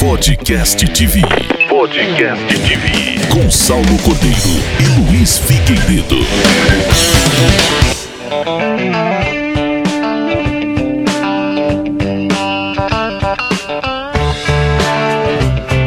Podcast TV. Podcast TV. Com Saulo Cordeiro e Luiz Figueiredo.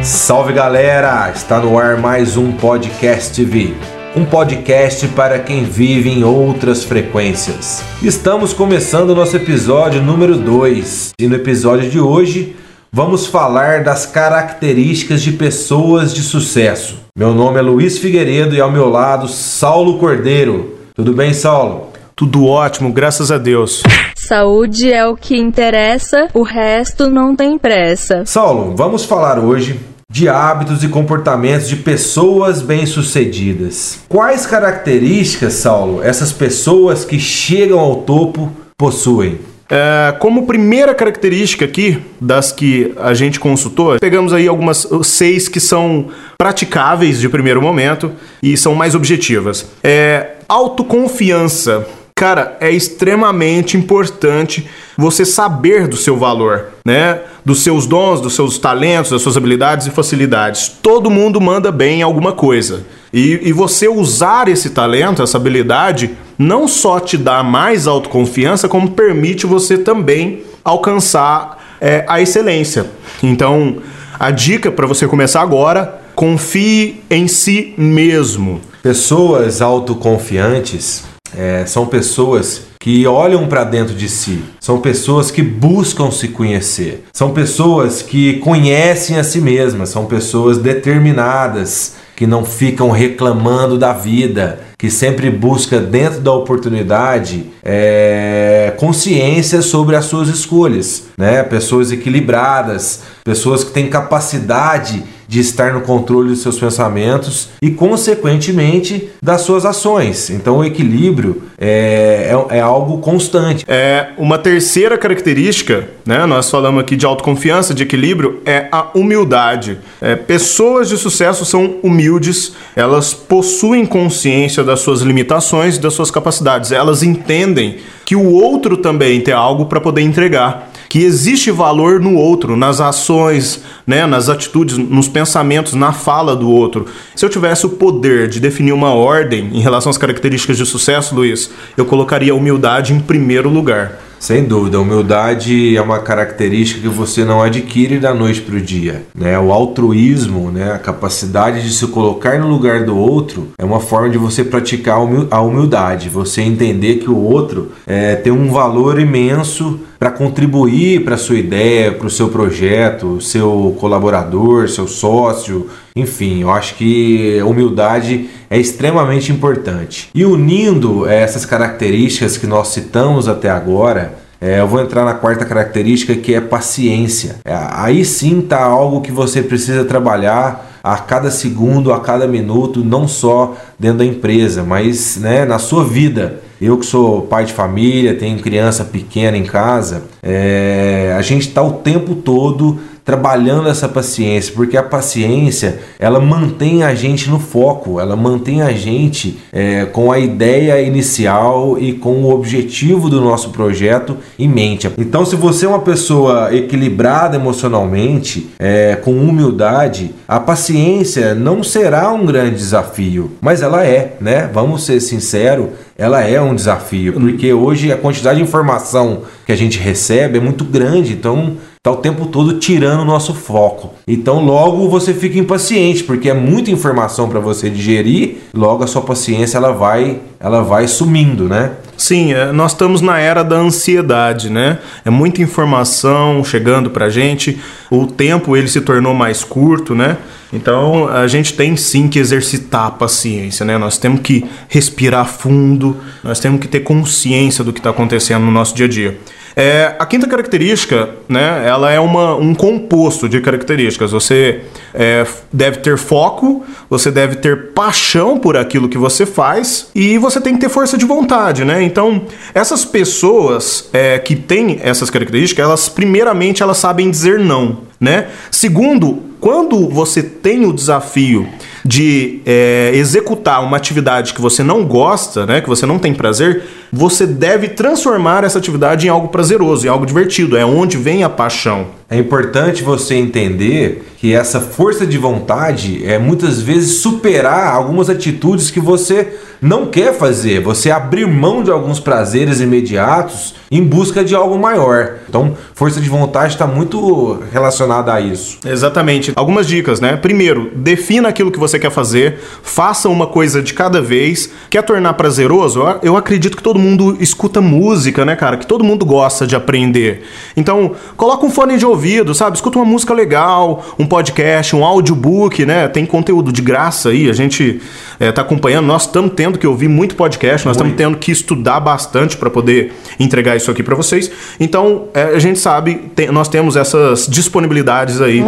Salve galera! Está no ar mais um Podcast TV. Um podcast para quem vive em outras frequências. Estamos começando o nosso episódio número 2 e no episódio de hoje vamos falar das características de pessoas de sucesso. Meu nome é Luiz Figueiredo e ao meu lado Saulo Cordeiro. Tudo bem, Saulo? Tudo ótimo, graças a Deus. Saúde é o que interessa, o resto não tem pressa. Saulo, vamos falar hoje de hábitos e comportamentos de pessoas bem-sucedidas. Quais características, Saulo, essas pessoas que chegam ao topo possuem? É, como primeira característica aqui das que a gente consultou, pegamos aí algumas seis que são praticáveis de primeiro momento e são mais objetivas. É, autoconfiança. Cara, é extremamente importante você saber do seu valor, né? Dos seus dons, dos seus talentos, das suas habilidades e facilidades. Todo mundo manda bem em alguma coisa. E, e você usar esse talento, essa habilidade, não só te dá mais autoconfiança, como permite você também alcançar é, a excelência. Então, a dica para você começar agora: confie em si mesmo. Pessoas autoconfiantes é, são pessoas que olham para dentro de si, são pessoas que buscam se conhecer, são pessoas que conhecem a si mesmas, são pessoas determinadas, que não ficam reclamando da vida, que sempre busca dentro da oportunidade é, consciência sobre as suas escolhas, né? Pessoas equilibradas, pessoas que têm capacidade de estar no controle dos seus pensamentos e, consequentemente, das suas ações. Então, o equilíbrio é, é, é, algo constante. É uma terceira característica, né? Nós falamos aqui de autoconfiança, de equilíbrio, é a humildade. É, pessoas de sucesso são humildes, elas possuem consciência das suas limitações das suas capacidades. Elas entendem que o outro também tem algo para poder entregar que existe valor no outro, nas ações, né, nas atitudes, nos pensamentos, na fala do outro. Se eu tivesse o poder de definir uma ordem em relação às características de sucesso, Luiz, eu colocaria a humildade em primeiro lugar. Sem dúvida, a humildade é uma característica que você não adquire da noite para o dia. Né? O altruísmo, né? a capacidade de se colocar no lugar do outro, é uma forma de você praticar a humildade, você entender que o outro é, tem um valor imenso para contribuir para sua ideia, para o seu projeto, seu colaborador, seu sócio, enfim, eu acho que humildade é extremamente importante. E unindo essas características que nós citamos até agora, é, eu vou entrar na quarta característica que é paciência. É, aí sim está algo que você precisa trabalhar a cada segundo, a cada minuto, não só dentro da empresa, mas né, na sua vida. Eu que sou pai de família, tenho criança pequena em casa, é, a gente está o tempo todo trabalhando essa paciência, porque a paciência ela mantém a gente no foco, ela mantém a gente é, com a ideia inicial e com o objetivo do nosso projeto em mente. Então, se você é uma pessoa equilibrada emocionalmente, é, com humildade, a paciência não será um grande desafio, mas ela é, né? Vamos ser sinceros, ela é um desafio, porque hoje a quantidade de informação que a gente recebe é muito grande, então está o tempo todo tirando o nosso foco. Então logo você fica impaciente, porque é muita informação para você digerir, logo a sua paciência ela vai, ela vai sumindo, né? Sim, é, nós estamos na era da ansiedade, né? É muita informação chegando para gente, o tempo ele se tornou mais curto, né? Então a gente tem sim que exercitar a paciência, né? Nós temos que respirar fundo, nós temos que ter consciência do que está acontecendo no nosso dia a dia. É, a quinta característica, né, ela é uma, um composto de características. Você é, deve ter foco, você deve ter paixão por aquilo que você faz e você tem que ter força de vontade, né? Então, essas pessoas é, que têm essas características, elas primeiramente elas sabem dizer não, né? Segundo, quando você tem o desafio de é, executar uma atividade que você não gosta, né, que você não tem prazer, você deve transformar essa atividade em algo prazeroso, em algo divertido. É onde vem a paixão. É importante você entender que essa força de vontade é muitas vezes superar algumas atitudes que você não quer fazer, você abrir mão de alguns prazeres imediatos em busca de algo maior. Então, força de vontade está muito relacionada a isso. Exatamente. Algumas dicas, né? Primeiro, defina aquilo que você quer fazer, faça uma coisa de cada vez. Quer tornar prazeroso? Eu acredito que todo mundo escuta música, né, cara? Que todo mundo gosta de aprender. Então, coloca um fone de ouvido, sabe? Escuta uma música legal, um podcast, um audiobook, né? Tem conteúdo de graça aí, a gente é, tá acompanhando. Nós estamos tendo que ouvir muito podcast, nós estamos tendo que estudar bastante para poder entregar isso aqui para vocês. Então, é, a gente sabe, tem, nós temos essas disponibilidades aí.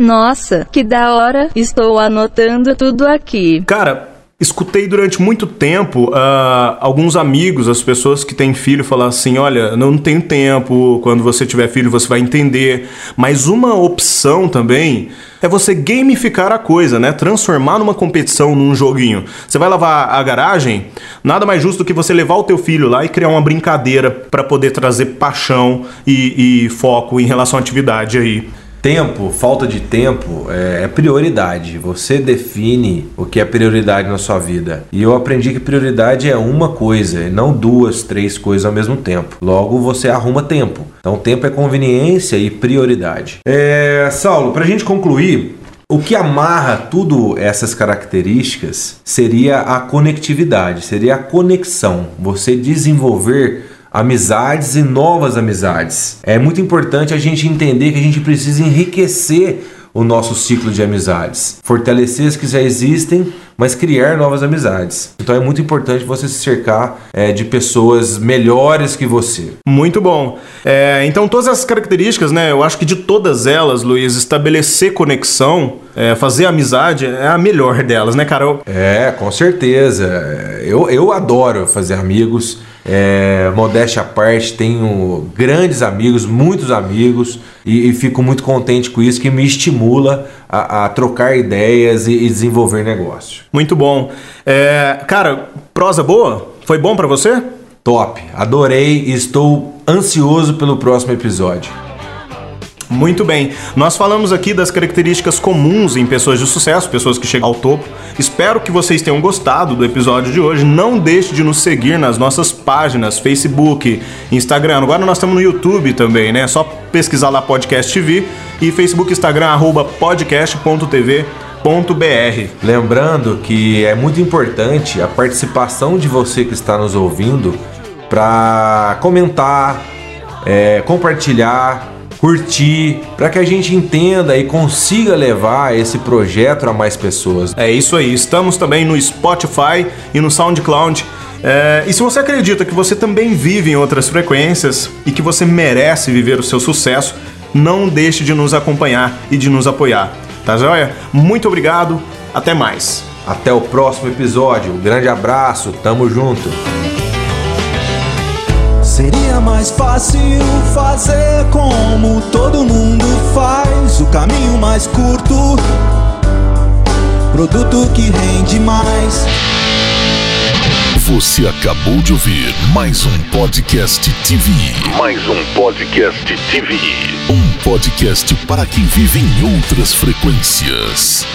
Nossa, que da hora! Estou anotando tudo aqui. Cara, escutei durante muito tempo uh, alguns amigos, as pessoas que têm filho, falar assim: olha, não tenho tempo, quando você tiver filho você vai entender. Mas uma opção também é você gamificar a coisa, né? Transformar numa competição num joguinho. Você vai lavar a garagem, nada mais justo do que você levar o teu filho lá e criar uma brincadeira para poder trazer paixão e, e foco em relação à atividade aí. Tempo, falta de tempo é, é, prioridade. Você define o que é prioridade na sua vida. E eu aprendi que prioridade é uma coisa, e não duas, três coisas ao mesmo tempo. Logo, você arruma tempo. Então, tempo é conveniência e prioridade. É, Saulo, para a gente concluir, o que amarra tudo essas características seria a conectividade, seria a conexão. Você desenvolver amizades e novas amizades. É muito importante a gente entender que a gente precisa enriquecer o nosso ciclo de amizades, fortalecer as que já existem, mas criar novas amizades. Então é muito importante você se cercar é, de pessoas melhores que você. Muito bom. É, então todas essas características, né? Eu acho que de todas elas, Luiz, estabelecer conexão, é, fazer amizade é a melhor delas, né, Carol? É, com certeza. Eu, eu adoro fazer amigos. É, modéstia à parte, tenho grandes amigos, muitos amigos, e, e, fico muito contente com isso, que me estimula a, a trocar ideias e, e, desenvolver negócio. Muito bom. É, cara, prosa boa? Foi bom para você? Top, adorei e estou ansioso pelo próximo episódio. Muito bem, nós falamos aqui das características comuns em pessoas de sucesso, pessoas que chegam ao topo. Espero que vocês tenham gostado do episódio de hoje. Não deixe de nos seguir nas nossas páginas, Facebook, Instagram. Agora nós estamos no YouTube também, né? É só pesquisar lá Podcast TV e Facebook, Instagram, arroba podcast.tv. Lembrando que é muito importante a participação de você que está nos ouvindo para comentar, é, compartilhar curtir, para que a gente entenda e consiga levar esse projeto a mais pessoas. É isso aí. Estamos também no Spotify e no SoundCloud. É, e se você acredita que você também vive em outras frequências e que você merece viver o seu sucesso, não deixe de nos acompanhar e de nos apoiar. Tá joia? Muito obrigado, até mais. Até o próximo episódio. Um grande abraço, tamo junto. Seria mais fácil fazer como todo mundo faz, o caminho mais curto, produto que rende mais. Você acabou de ouvir mais um podcast TV. Mais um podcast TV. Um podcast para quem vive em outras frequências.